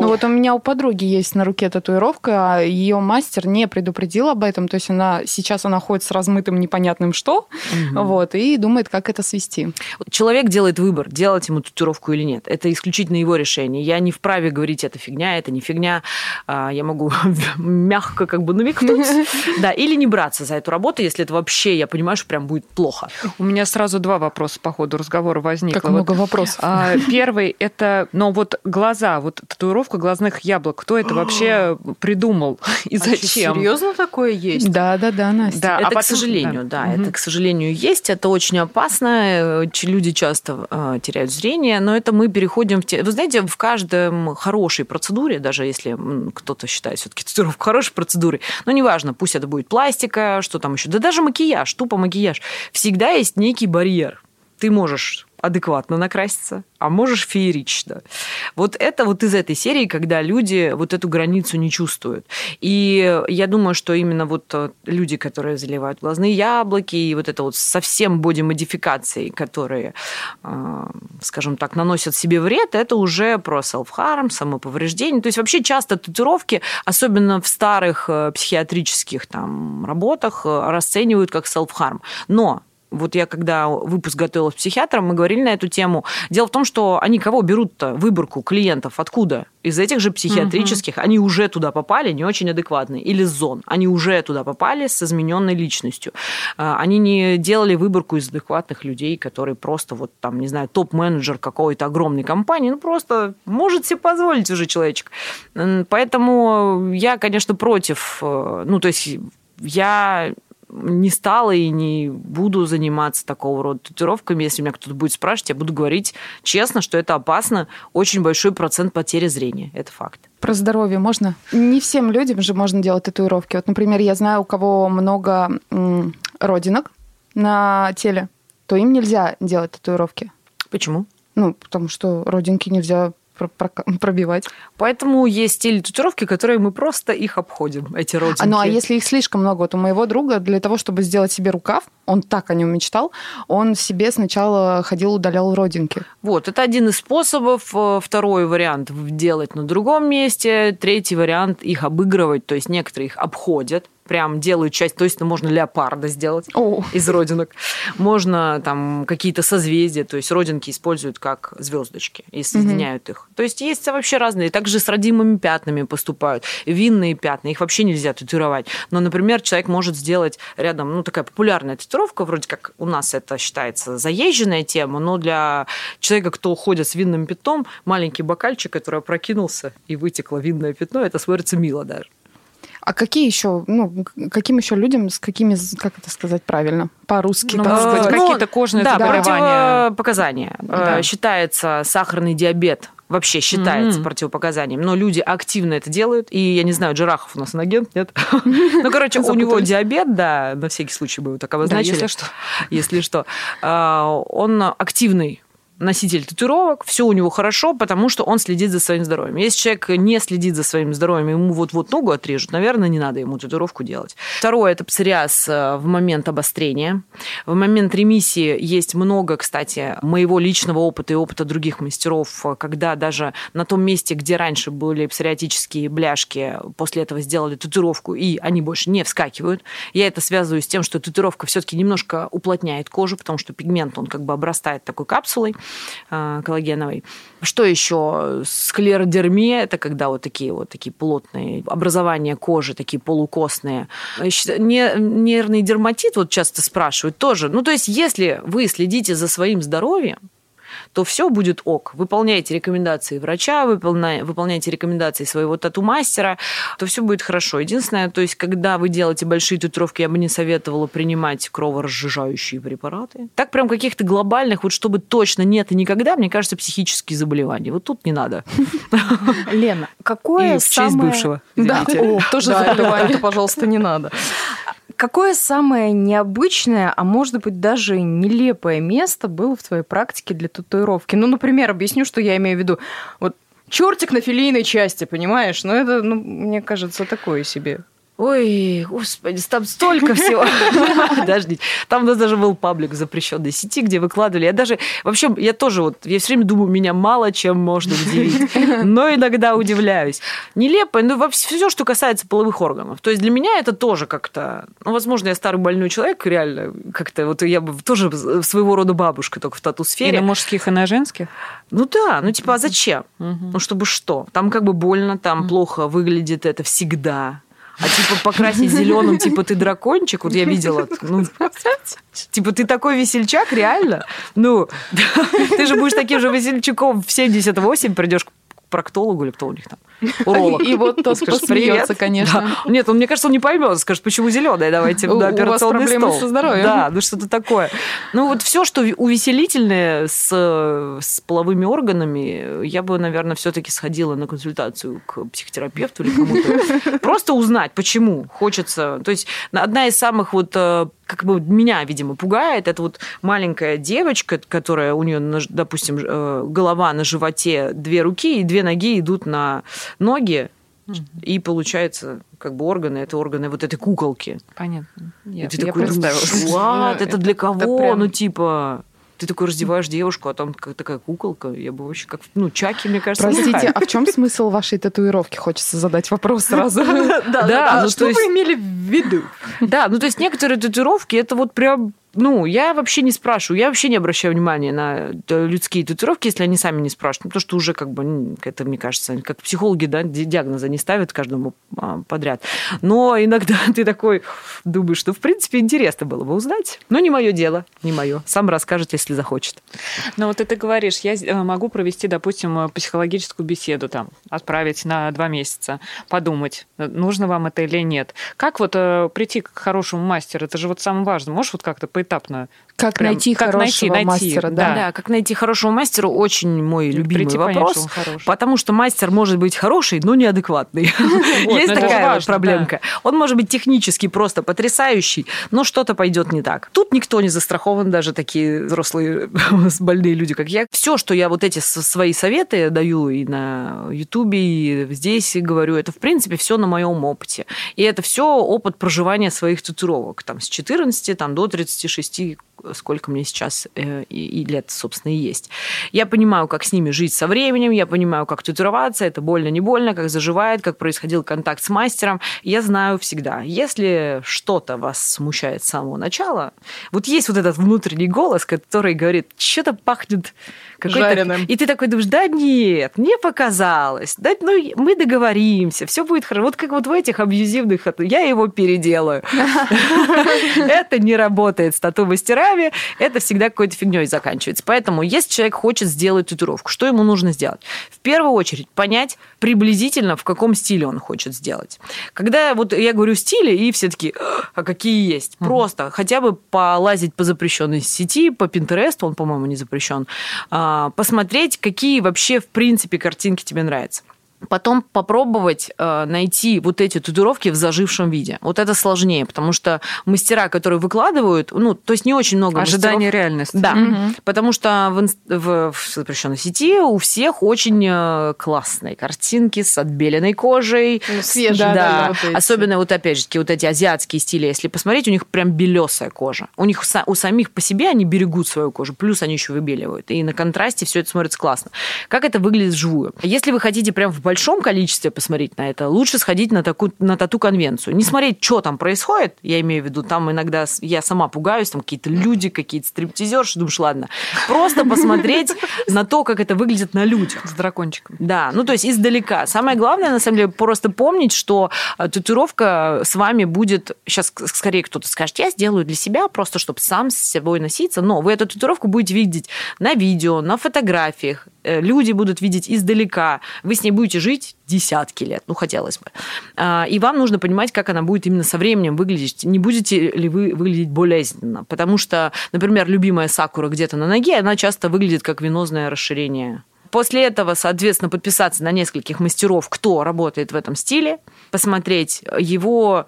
Speaker 6: Ну вот у меня у подруги есть на руке татуировка, а ее мастер не предупредил об этом, то есть она сейчас она ходит с размытым непонятным что, угу. вот, и думает, как это свести.
Speaker 3: Человек делает выбор, делать ему татуировку или нет. Это исключительно его решение. Я не вправе говорить, это фигня, это не фигня. А, я могу мягко как бы намекнуть, да, или не браться за эту работу, если это вообще, я понимаю, что прям будет плохо.
Speaker 2: У меня сразу два вопроса по ходу разговора возникло.
Speaker 6: Как много вопросов.
Speaker 2: А, первый это, но вот глаза, вот татуировка татуировка глазных яблок. Кто это вообще придумал и
Speaker 7: А
Speaker 2: зачем?
Speaker 7: серьезно такое есть?
Speaker 6: Да, да, да, Настя.
Speaker 2: Да,
Speaker 3: это,
Speaker 2: а
Speaker 3: к
Speaker 2: потом-
Speaker 3: сожалению, да,
Speaker 2: Мгм.
Speaker 3: это, к сожалению, есть. Это очень опасно. э, Люди часто э, теряют зрение, но это мы переходим в... те- Вы знаете, в каждом хорошей процедуре, даже если кто-то считает все-таки татуировку хорошей процедурой, но неважно, пусть это будет пластика, что там еще, да даже макияж, тупо макияж, всегда есть некий барьер. Ты можешь адекватно накраситься, а можешь феерично. Вот это вот из этой серии, когда люди вот эту границу не чувствуют. И я думаю, что именно вот э, люди, которые заливают глазные яблоки, и вот это вот совсем боди-модификации, которые, э, скажем так, наносят себе вред, это уже про self-harm, самоповреждение. То есть вообще часто татуировки, особенно в старых э, психиатрических там работах, расценивают как self-harm. Но вот я когда выпуск готовила с психиатром, мы говорили на эту тему. Дело в том, что они кого берут-то выборку клиентов? Откуда? Из этих же психиатрических. Они уже туда попали не очень адекватные. Или зон. Они уже туда попали с измененной личностью. А, Они не делали выборку из адекватных людей, которые просто вот там, не знаю, топ-менеджер какой-то огромной компании. Ну, просто может себе позволить уже человечек. Поэтому я, конечно, против. э, Ну, то есть я не стала и не буду заниматься такого рода татуировками. Если меня кто-то будет спрашивать, я буду говорить честно, что это опасно. Очень большой процент потери зрения. Это факт.
Speaker 6: Про здоровье можно? Не всем людям же можно делать татуировки. Вот, например, я знаю, у кого много м, родинок на теле, то им нельзя делать татуировки.
Speaker 3: Почему?
Speaker 6: Ну, потому что родинки нельзя про- пробивать.
Speaker 3: Поэтому есть стили татуировки, которые мы просто их обходим, эти родинки.
Speaker 6: А, ну, а если их слишком много, вот у моего друга для того, чтобы сделать себе рукав, он так о нем мечтал, он себе сначала ходил, удалял родинки.
Speaker 3: Вот, это один из способов. Э, Второй вариант – делать на другом месте. Третий вариант – их обыгрывать. То есть некоторые их обходят, прям делают часть, то есть ну, можно леопарда сделать
Speaker 6: О.
Speaker 3: из родинок. Можно там какие-то созвездия, то есть родинки используют как звездочки и соединяют их. То есть есть вообще разные. Также с родимыми пятнами поступают. Винные пятна, их вообще нельзя татуировать. Но, например, человек может сделать рядом, ну, такая популярная татуировка, вроде как у нас это считается заезженная тема, но для человека, кто ходит с винным пятном, маленький бокальчик, который опрокинулся и вытекло винное пятно, это смотрится мило даже.
Speaker 6: А какие еще, ну, каким еще людям, с какими, как это сказать правильно, по-русски,
Speaker 2: Ну,
Speaker 6: так
Speaker 2: может
Speaker 6: сказать?
Speaker 3: Ну,
Speaker 2: какие-то кожные
Speaker 3: да,
Speaker 2: заболевания.
Speaker 3: противопоказания.
Speaker 2: Да.
Speaker 3: Э, Считается сахарный диабет вообще считается
Speaker 2: Мгм.
Speaker 3: противопоказанием, но люди активно это делают, и я не знаю, Джарахов у нас агент, нет? Ну, короче, у него диабет, да, на всякий случай мы его так обозначили.
Speaker 2: если что.
Speaker 3: Если что. А, Он активный носитель татуировок, все у него хорошо, потому что он следит за своим здоровьем. Если человек не следит за своим здоровьем, ему вот-вот ногу отрежут, наверное, не надо ему татуировку делать. Второе – это псориаз э, в момент обострения. В момент ремиссии есть много, кстати, моего личного опыта и опыта других мастеров, когда даже на том месте, где раньше были псориатические бляшки, после этого сделали татуировку, и они больше не вскакивают. Я это связываю с тем, что татуировка все-таки немножко уплотняет кожу, потому что пигмент, он как бы обрастает такой капсулой коллагеновой. Что еще? Склеродермия – это когда вот такие вот такие плотные образования кожи, такие полукостные. Нервный дерматит, вот часто спрашивают, тоже. Ну, то есть, если вы следите за своим здоровьем, то все будет ок. Выполняете рекомендации врача, выполня- выполняете рекомендации своего тату-мастера, то все будет хорошо. Единственное, то есть, когда вы делаете большие татуировки, я бы не советовала принимать кроворазжижающие препараты. Так прям каких-то глобальных, вот чтобы точно нет и никогда, мне кажется, психические заболевания. Вот тут не надо.
Speaker 7: Лена, какое
Speaker 3: И в честь
Speaker 7: самое...
Speaker 3: бывшего.
Speaker 6: Да, тоже заболевание.
Speaker 7: это, пожалуйста, не надо. Какое самое необычное, а может быть даже нелепое место было в твоей практике для татуировки? Ну, например, объясню, что я имею в виду. Вот чертик на филейной части, понимаешь? Ну, это, ну, мне кажется, такое себе.
Speaker 3: Ой, господи, там столько всего. Подождите. Там у нас даже был паблик в запрещенной сети, где выкладывали. Я даже, вообще, я тоже вот, я все время думаю, меня мало чем можно удивить. Но иногда удивляюсь. Нелепо, ну, вообще все, что касается половых органов. То есть для меня это тоже как-то, ну, возможно, я старый больной человек, реально, как-то, вот я бы тоже своего рода бабушка, только в
Speaker 2: И
Speaker 3: тату-сфере.
Speaker 2: на мужских, и на женских?
Speaker 3: Ну да, ну типа, а зачем? Ну чтобы что? Там как бы больно, там плохо выглядит это всегда. А типа покрасить зеленым, типа ты дракончик, вот я видела, ну, типа ты такой весельчак, реально? Ну, ты же будешь таким же весельчаком в 78, придешь к проктологу или кто у них там, уролог.
Speaker 6: И вот тот
Speaker 3: Скажешь,
Speaker 6: посмеется, конечно.
Speaker 3: Да. Нет, он, мне кажется, он не поймет. Скажет, почему зеленая, давайте
Speaker 6: У- у
Speaker 3: на
Speaker 6: вас
Speaker 3: операционный
Speaker 6: проблемы
Speaker 3: стол.
Speaker 6: со здоровьем.
Speaker 3: Да, ну что-то такое. Ну вот все, что увеселительное с, с половыми органами, я бы, наверное, все-таки сходила на консультацию к психотерапевту или кому-то. Просто узнать, почему хочется. То есть одна из самых вот э, как бы меня, видимо, пугает, это вот маленькая девочка, которая у нее, допустим, э, голова на животе, две руки и две ноги идут на ноги, и получается, как бы органы, это органы вот этой куколки.
Speaker 2: Понятно. Я,
Speaker 3: И ты
Speaker 2: я
Speaker 3: такой думаешь,
Speaker 2: представила.
Speaker 3: «What?
Speaker 6: Ну,
Speaker 3: это для кого?
Speaker 6: прям-
Speaker 3: Ну, типа, ты такой раздеваешь девушку, а там как такая куколка. Я бы вообще как... Ну, Чаки, мне кажется,
Speaker 6: Простите, а в чем смысл вашей татуировки? Хочется задать вопрос сразу.
Speaker 3: Да, ну,
Speaker 7: что
Speaker 3: то
Speaker 7: вы имели в виду?
Speaker 3: Да, ну то есть некоторые татуировки, это вот прям ну, я вообще не спрашиваю, я вообще не обращаю внимания на э, людские татуировки, если они сами не спрашивают. Ну, потому что уже как бы, это, мне кажется, как психологи, да, ди- диагноза не ставят каждому а, подряд. Но иногда ты такой думаешь, что, в принципе, интересно было бы узнать. Но не мое дело, не мое. Сам расскажет, если захочет.
Speaker 2: Ну вот ты говоришь, я э, могу провести, допустим, э, психологическую беседу там, отправить на два месяца, подумать, нужно вам это или нет. Как вот прийти к хорошему мастеру? Это же вот самое важное. Можешь вот как-то поэтапно
Speaker 6: Как
Speaker 2: Прям,
Speaker 6: найти
Speaker 2: как найти,
Speaker 6: хорошего
Speaker 2: найти,
Speaker 6: мастера,
Speaker 2: да.
Speaker 6: да.
Speaker 3: как найти хорошего мастера, очень мой любимый
Speaker 2: прийти понять,
Speaker 3: вопрос.
Speaker 2: что он хороший?
Speaker 3: Потому что мастер может быть хороший, но неадекватный. Есть такая проблемка. Он может быть технически просто потрясающий, но что-то пойдет не так. Тут никто не застрахован, даже такие взрослые больные люди, как я. Все, что я вот эти свои советы даю и на Ютубе, и здесь говорю, это в принципе все на моем опыте. И это все опыт проживания своих татуировок. Там с 14 там, до 36 сколько мне сейчас э, и, и лет, собственно, и есть. Я понимаю, как с ними жить со временем, я понимаю, как татуироваться, это больно, не больно, как заживает, как происходил контакт с мастером. Я знаю всегда, если что-то вас смущает с самого начала, вот есть вот этот внутренний голос, который говорит, что-то пахнет.
Speaker 7: Жареным.
Speaker 3: И ты такой думаешь, да нет, мне показалось, да, ну, мы договоримся, все будет хорошо. Вот как вот в этих абьюзивных, от- я его переделаю. Это не работает с тату-мастерами, это всегда какой-то фигней заканчивается. Поэтому, если человек хочет сделать татуировку, что ему нужно сделать? В первую очередь понять приблизительно, в каком стиле он хочет сделать. Когда вот я говорю стили, и все таки а какие есть? Просто хотя бы полазить по запрещенной сети, по Пинтересту, он, по-моему, не запрещен, а, посмотреть, какие вообще, в принципе, картинки тебе нравятся потом попробовать э, найти вот эти татуировки в зажившем виде. Вот это сложнее, потому что мастера, которые выкладывают, ну, то есть не очень много
Speaker 2: ожидание
Speaker 3: мастеров-
Speaker 2: реальности.
Speaker 3: да, потому что в, в- в запрещенной сети у всех очень э, классные картинки с отбеленной кожей.
Speaker 6: Ну, свежие,
Speaker 3: да,
Speaker 6: да, вот эти.
Speaker 3: особенно вот опять же вот эти азиатские стили, если посмотреть, у них прям белесая кожа. У них у самих по себе они берегут свою кожу, плюс они еще выбеливают. И на контрасте все это смотрится классно. Как это выглядит вживую? Если вы хотите прям в большом количестве посмотреть на это, лучше сходить на такую на тату-конвенцию. Не смотреть, что там происходит, я имею в виду, там иногда я сама пугаюсь, там какие-то люди, какие-то стриптизерши, думаешь, ладно. Просто посмотреть на то, как это выглядит на людях.
Speaker 2: С дракончиком.
Speaker 3: Да, ну то есть издалека. Самое главное, на самом деле, просто помнить, что э, татуировка с вами будет... Сейчас скорее кто-то скажет, я сделаю для себя, просто чтобы сам с собой носиться. Но вы эту татуировку будете видеть на видео, на фотографиях. Э, Люди будут видеть издалека. Вы с ней будете жить десятки лет, ну, хотелось бы. А, И вам нужно понимать, как она будет именно со временем выглядеть. Не будете ли вы выглядеть болезненно? Потому что, например, любимая сакура где-то на ноге, она часто выглядит как венозное расширение После этого, соответственно, подписаться на нескольких мастеров, кто работает в этом стиле, посмотреть его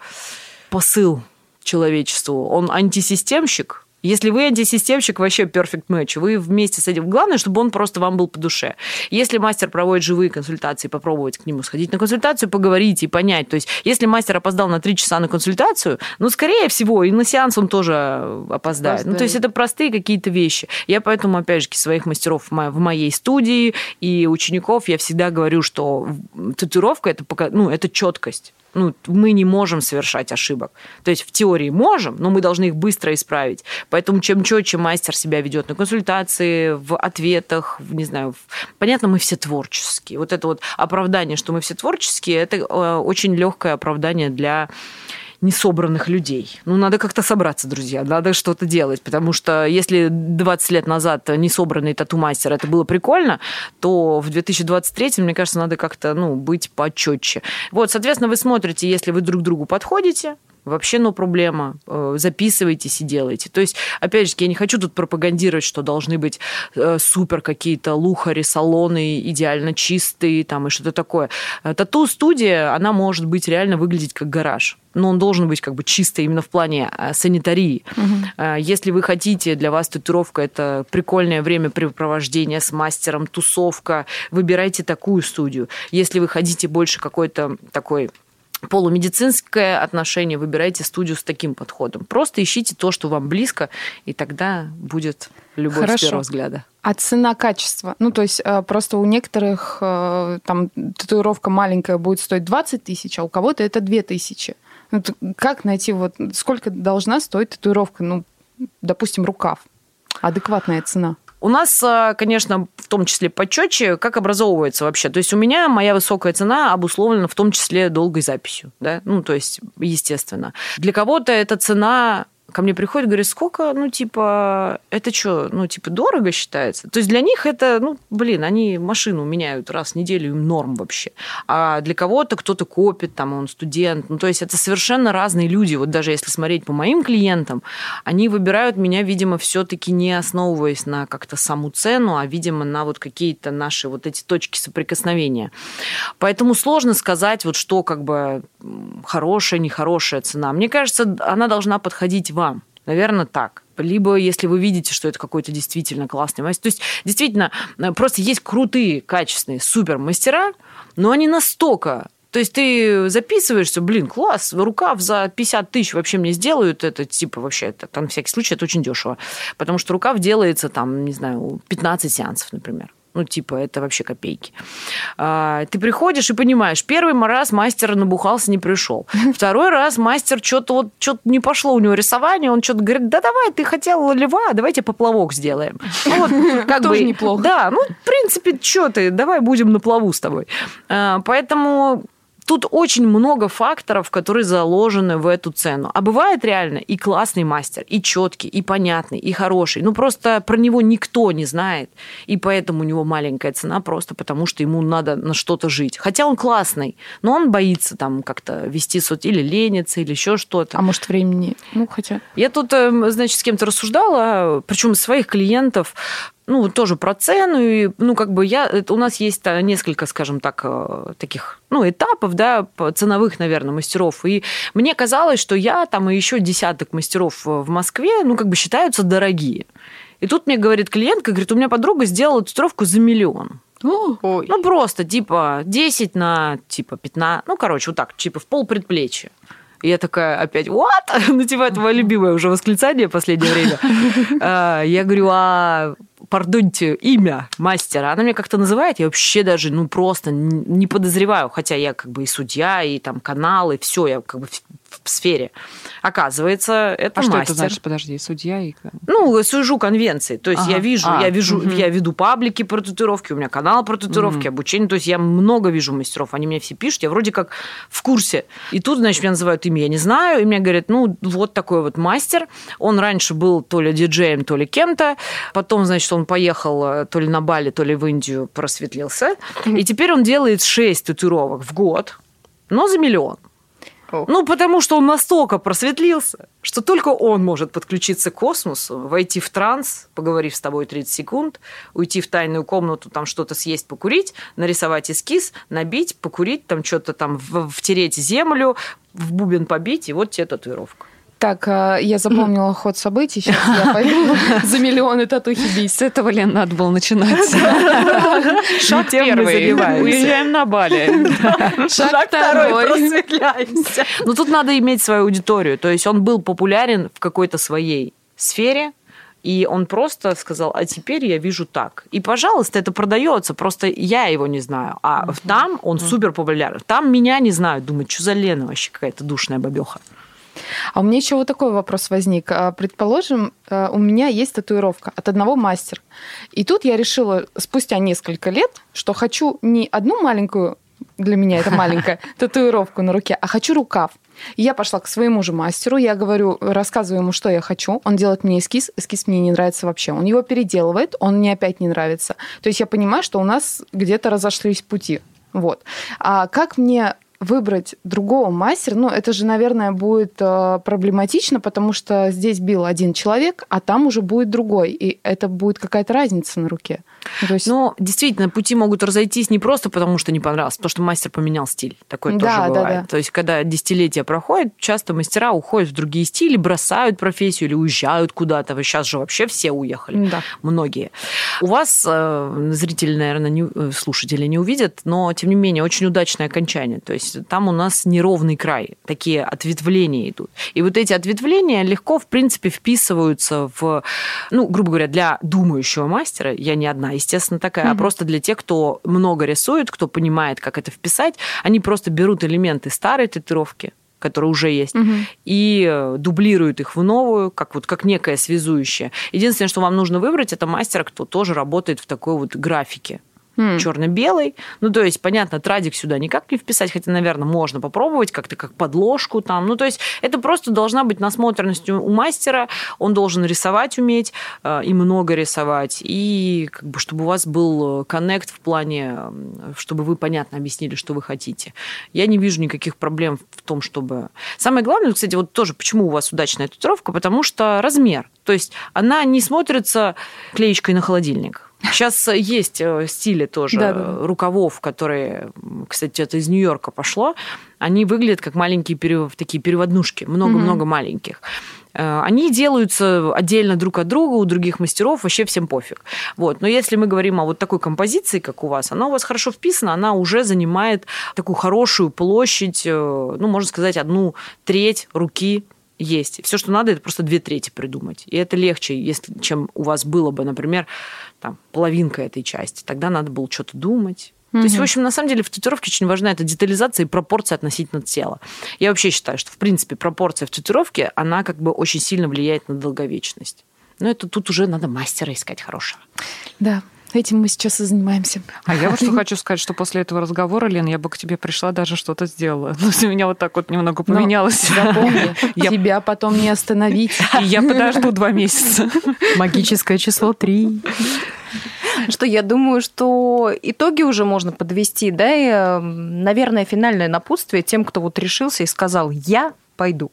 Speaker 3: посыл человечеству. Он антисистемщик. Если вы антисистемщик, вообще perfect match. Вы вместе с этим. Главное, чтобы он просто вам был по душе. Если мастер проводит живые консультации, попробовать к нему сходить на консультацию, поговорить и понять. То есть, если мастер опоздал на три часа на консультацию, ну, скорее всего, и на сеанс он тоже опоздает. Ну, то есть, это простые какие-то вещи. Я поэтому, опять же, своих мастеров в моей студии и учеников я всегда говорю, что татуировка это, пока, ну, это четкость. Ну, мы не можем совершать ошибок. То есть в теории можем, но мы должны их быстро исправить. Поэтому чем четче мастер себя ведет на консультации, в ответах, в, не знаю, в- понятно, мы все творческие. Вот это вот оправдание, что мы все творческие, это э, очень легкое оправдание для несобранных людей. Ну, надо как-то собраться, друзья, надо что-то делать, потому что если 20 лет назад несобранный тату-мастер это было прикольно, то в 2023, мне кажется, надо как-то ну, быть почетче. Вот, соответственно, вы смотрите, если вы друг другу подходите, Вообще, ну, проблема. Э, записывайтесь и делайте. То есть, опять же, я не хочу тут пропагандировать, что должны быть э, супер какие-то лухари, салоны, идеально чистые там и что-то такое. Э, тату-студия, она может быть реально выглядеть как гараж. Но он должен быть как бы чистый именно в плане санитарии. Угу. Если вы хотите, для вас татуировка – это прикольное времяпрепровождение с мастером, тусовка, выбирайте такую студию. Если вы хотите больше какой-то такой полумедицинское отношение, выбирайте студию с таким подходом. Просто ищите то, что вам близко, и тогда будет любовь Хорошо. с первого взгляда.
Speaker 6: А цена-качество? Ну, то есть э, просто у некоторых э, там татуировка маленькая будет стоить 20 тысяч, а у кого-то это 2 тысячи. Ну, как найти, вот сколько должна стоить татуировка? Ну, допустим, рукав. Адекватная цена.
Speaker 3: У нас, а, конечно, в том числе почетче, как образовывается вообще. То есть у меня моя высокая цена обусловлена в том числе долгой записью. Да? Ну, то есть, естественно. Для кого-то эта цена ко мне приходит, говорит, сколько, ну, типа, это что, ну, типа, дорого считается? То есть для них это, ну, блин, они машину меняют раз в неделю, им норм вообще. А для кого-то кто-то копит, там, он студент. Ну, то есть это совершенно разные люди. Вот даже если смотреть по моим клиентам, они выбирают меня, видимо, все-таки не основываясь на как-то саму цену, а, видимо, на вот какие-то наши вот эти точки соприкосновения. Поэтому сложно сказать, вот что как бы хорошая, нехорошая цена. Мне кажется, она должна подходить вам. Наверное, так. Либо если вы видите, что это какой-то действительно классный мастер. То есть, действительно, э, просто есть крутые, качественные супер мастера, но они настолько то есть ты записываешься, блин, класс, рукав за 50 тысяч вообще мне сделают, это типа вообще, это, там, всякий случай, это очень дешево. Потому что рукав делается там, не знаю, 15 сеансов, например. Ну, типа, это вообще копейки. А, ты приходишь и понимаешь, первый раз мастер набухался, не пришел. Второй раз мастер что-то вот что-то не пошло у него рисование, он что-то говорит, да давай, ты хотел льва, давайте поплавок сделаем. Ну, вот, как
Speaker 6: Тоже бы, неплохо.
Speaker 3: Да, ну, в принципе, что ты, давай будем на плаву с тобой. А, поэтому Тут очень много факторов, которые заложены в эту цену. А бывает реально и классный мастер, и четкий, и понятный, и хороший. Ну, просто про него никто не знает. И поэтому у него маленькая цена, просто потому что ему надо на что-то жить. Хотя он классный, но он боится там как-то вести сот или лениться, или еще что-то.
Speaker 6: А может, времени? Ну, хотя...
Speaker 3: Я тут, эм, значит, с кем-то рассуждала, причем своих клиентов, ну, тоже про цену. И, ну, как бы я... Это, у нас есть э, несколько, скажем так, э, таких, ну, этапов, да, ценовых, наверное, мастеров. И мне казалось, что я там и еще десяток мастеров в Москве, ну, как бы считаются дорогие. И тут мне говорит клиентка, говорит, у меня подруга сделала татуировку за миллион. Ой. Ну, просто, типа, 10 на, типа, 15, ну, короче, вот так, типа, в пол предплечья. И я такая опять, what? Ну, типа, это мое любимое уже восклицание в последнее время. А, я говорю, а пардоньте, имя мастера, она меня как-то называет, я вообще даже, ну, просто не подозреваю, хотя я как бы и судья, и там канал, и все, я как бы в сфере. Оказывается, это
Speaker 2: а
Speaker 3: мастер.
Speaker 2: что это значит? Подожди, судья и...
Speaker 3: Ну, сужу конвенции. То есть ага. я вижу, а, я вижу, угу. я веду паблики про татуировки, у меня канал про татуировки, угу. обучение. То есть я много вижу мастеров, они мне все пишут, я вроде как в курсе. И тут, значит, меня называют имя, я не знаю, и мне говорят, ну, вот такой вот мастер. Он раньше был то ли диджеем, то ли кем-то. Потом, значит, он поехал э, то ли на Бали, то ли в Индию, просветлился. И теперь он делает 6 татуировок в год, но за миллион. Ну, потому что он настолько просветлился, что только он может подключиться к космосу, войти в транс, поговорив с тобой 30 секунд, уйти в тайную комнату, там что-то съесть, покурить, нарисовать эскиз, набить, покурить, там что-то там втереть землю, в бубен побить, и вот тебе татуировка.
Speaker 6: Так, а, я запомнила ход событий. Сейчас я пойду за миллионы татухи бить.
Speaker 2: С этого, Лен, надо было начинать. Шаг первый. Уезжаем на Бали.
Speaker 3: Шаг второй. Просветляемся. Но тут надо иметь свою аудиторию. То есть он был популярен в какой-то своей сфере, и он просто сказал, а теперь я вижу так. И, пожалуйста, это продается, просто я его не знаю. А там он супер популярен. Там меня не знают, думают, что за Лена вообще какая-то душная бабеха.
Speaker 6: А у меня еще вот такой вопрос возник. А, предположим, а, у меня есть татуировка от одного мастера. И тут я решила спустя несколько лет, что хочу не одну маленькую для меня это маленькая татуировку на руке, а хочу рукав. Я пошла к своему же мастеру, я говорю, рассказываю ему, что я хочу. Он делает мне эскиз, эскиз мне не нравится вообще. Он его переделывает, он мне опять не нравится. То есть я понимаю, что у нас где-то разошлись пути. Вот. А как мне выбрать другого мастера, ну, это же, наверное, будет э, проблематично, потому что здесь бил один человек, а там уже будет другой, и это будет какая-то разница на руке.
Speaker 3: Ну, то есть... Но действительно, пути могут разойтись не просто потому, что не понравилось, потому что мастер поменял стиль. Такое да, тоже бывает. Да, да. То есть, когда десятилетия проходят, часто мастера уходят в другие стили, бросают профессию или уезжают куда-то. Сейчас же вообще все уехали. Да. Многие. У вас э, зрители, наверное, не, э, слушатели не увидят, но, тем не менее, очень удачное окончание. То есть, там у нас неровный край. Такие ответвления идут. И вот эти ответвления легко, в принципе, вписываются в, ну, грубо говоря, для думающего мастера, я не одна естественно, такая, mm-hmm. а просто для тех, кто много рисует, кто понимает, как это вписать, они просто берут элементы старой татуировки, которые уже есть, угу. и э, дублируют их в новую, как вот как некое связующее. Единственное, что вам нужно выбрать, это мастера, кто тоже работает в такой вот графике mm. черно-белый. Ну, то есть, понятно, традик сюда никак не вписать, хотя, наверное, можно попробовать как-то как подложку там. Ну, то есть, это просто должна быть насмотренность у мастера, он должен рисовать уметь э, и много рисовать, и как бы, чтобы у вас был коннект в плане, чтобы вы понятно объяснили, что вы хотите. Я не вижу никаких проблем в том, чтобы... Самое главное, кстати, вот тоже, почему у вас удачная татуировка, потому что размер. То есть, она не смотрится клеечкой на холодильник. Сейчас есть э, стили тоже да, да. рукавов, которые, кстати, это из Нью-Йорка пошло. Они выглядят как маленькие перев... такие переводнушки, много-много угу. маленьких. Э, они делаются отдельно друг от друга, у других мастеров вообще всем пофиг. Вот. Но если мы говорим о вот такой композиции, как у вас, она у вас хорошо вписана, она уже занимает такую хорошую площадь, э, ну, можно сказать, одну треть руки есть. Все, что надо, это просто две трети придумать. И это легче, если, чем у вас было бы, например, там, половинка этой части. Тогда надо было что-то думать. Угу. То есть, в общем, на самом деле в татуировке очень важна эта детализация и пропорция относительно тела. Я вообще считаю, что, в принципе, пропорция в татуировке, она как бы очень сильно влияет на долговечность. Но это тут уже надо мастера искать хорошего.
Speaker 6: Да, Этим мы сейчас и занимаемся.
Speaker 2: А я вот что хочу сказать, что после этого разговора, Лен, я бы к тебе пришла, даже что-то сделала. Но у меня вот так вот немного поменялось.
Speaker 6: Но запомни, я... тебя потом не остановить.
Speaker 2: И я подожду два месяца.
Speaker 3: Магическое число три.
Speaker 7: Что я думаю, что итоги уже можно подвести, да, и, эм, наверное, финальное напутствие тем, кто вот решился и сказал «я пойду».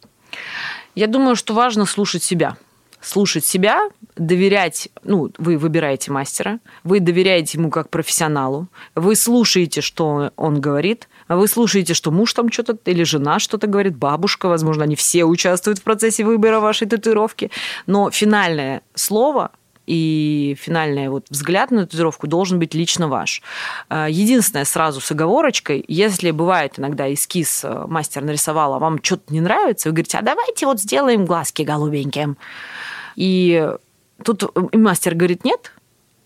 Speaker 3: Я думаю, что важно слушать себя слушать себя, доверять, ну, вы выбираете мастера, вы доверяете ему как профессионалу, вы слушаете, что он говорит, вы слушаете, что муж там что-то или жена что-то говорит, бабушка, возможно, они все участвуют в процессе выбора вашей татуировки, но финальное слово и финальный вот взгляд на татуировку должен быть лично ваш. А, единственное, сразу с оговорочкой, если бывает иногда эскиз э, мастер нарисовал, а вам что-то не нравится, вы говорите, а давайте вот сделаем глазки голубеньким. И тут мастер говорит нет,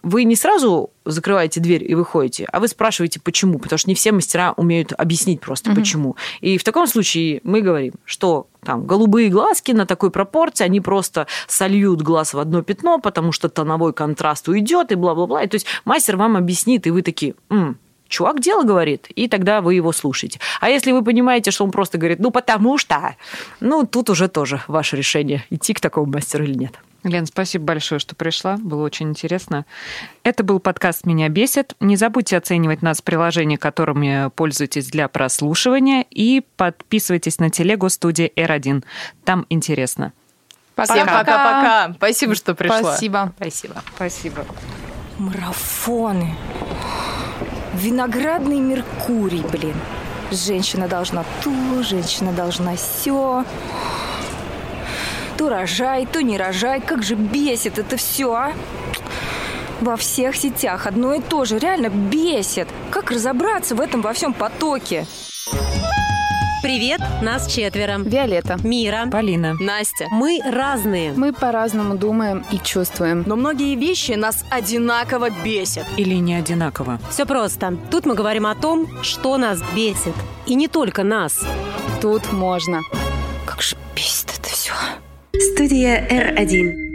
Speaker 3: вы не сразу закрываете дверь и выходите, а вы спрашиваете, почему, потому что не все мастера умеют объяснить просто, угу. почему. И в таком случае мы говорим, что там голубые глазки на такой пропорции, они просто сольют глаз в одно пятно, потому что тоновой контраст уйдет и бла-бла-бла. И то есть мастер вам объяснит, и вы такие, М, чувак дело говорит, и тогда вы его слушаете. А если вы понимаете, что он просто говорит, ну потому что, ну тут уже тоже ваше решение, идти к такому мастеру или нет.
Speaker 2: Лен, спасибо большое, что пришла. Было очень интересно. Это был подкаст «Меня бесит». Не забудьте оценивать нас в приложении, которыми пользуетесь для прослушивания. И подписывайтесь на телегу студии R1. Там интересно.
Speaker 7: Пока. Всем пока-пока. Спасибо, что пришла.
Speaker 6: Спасибо.
Speaker 2: Спасибо. Спасибо.
Speaker 4: Марафоны. Виноградный Меркурий, блин. Женщина должна то, женщина должна все. То рожай, то не рожай. Как же бесит это все, а? Во всех сетях одно и то же. Реально бесит. Как разобраться в этом во всем потоке?
Speaker 5: Привет, нас четверо.
Speaker 6: Виолетта.
Speaker 5: Мира.
Speaker 2: Полина.
Speaker 7: Настя.
Speaker 5: Мы разные.
Speaker 6: Мы по-разному думаем и чувствуем.
Speaker 7: Но многие вещи нас одинаково бесят.
Speaker 2: Или не одинаково.
Speaker 5: Все просто. Тут мы говорим о том, что нас бесит. И не только нас.
Speaker 6: Тут можно.
Speaker 4: Как же бесит это все.
Speaker 5: Студия R1.